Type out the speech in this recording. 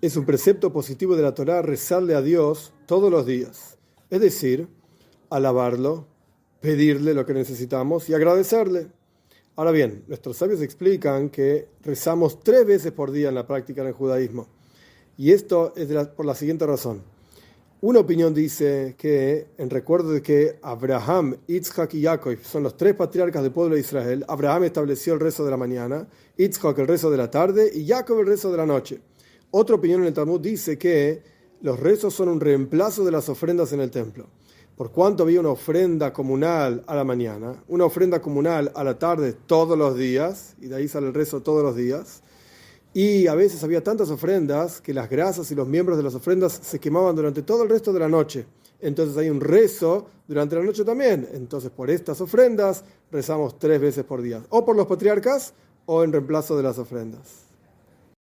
es un precepto positivo de la Torá rezarle a Dios todos los días. Es decir, alabarlo, pedirle lo que necesitamos y agradecerle. Ahora bien, nuestros sabios explican que rezamos tres veces por día en la práctica en el judaísmo. Y esto es por la siguiente razón. Una opinión dice que, en recuerdo de que Abraham, Yitzhak y Jacob son los tres patriarcas del pueblo de Israel, Abraham estableció el rezo de la mañana, Yitzhak el rezo de la tarde y Jacob el rezo de la noche. Otra opinión en el Talmud dice que los rezos son un reemplazo de las ofrendas en el templo. Por cuanto había una ofrenda comunal a la mañana, una ofrenda comunal a la tarde todos los días, y de ahí sale el rezo todos los días, y a veces había tantas ofrendas que las grasas y los miembros de las ofrendas se quemaban durante todo el resto de la noche. Entonces hay un rezo durante la noche también. Entonces por estas ofrendas rezamos tres veces por día, o por los patriarcas o en reemplazo de las ofrendas.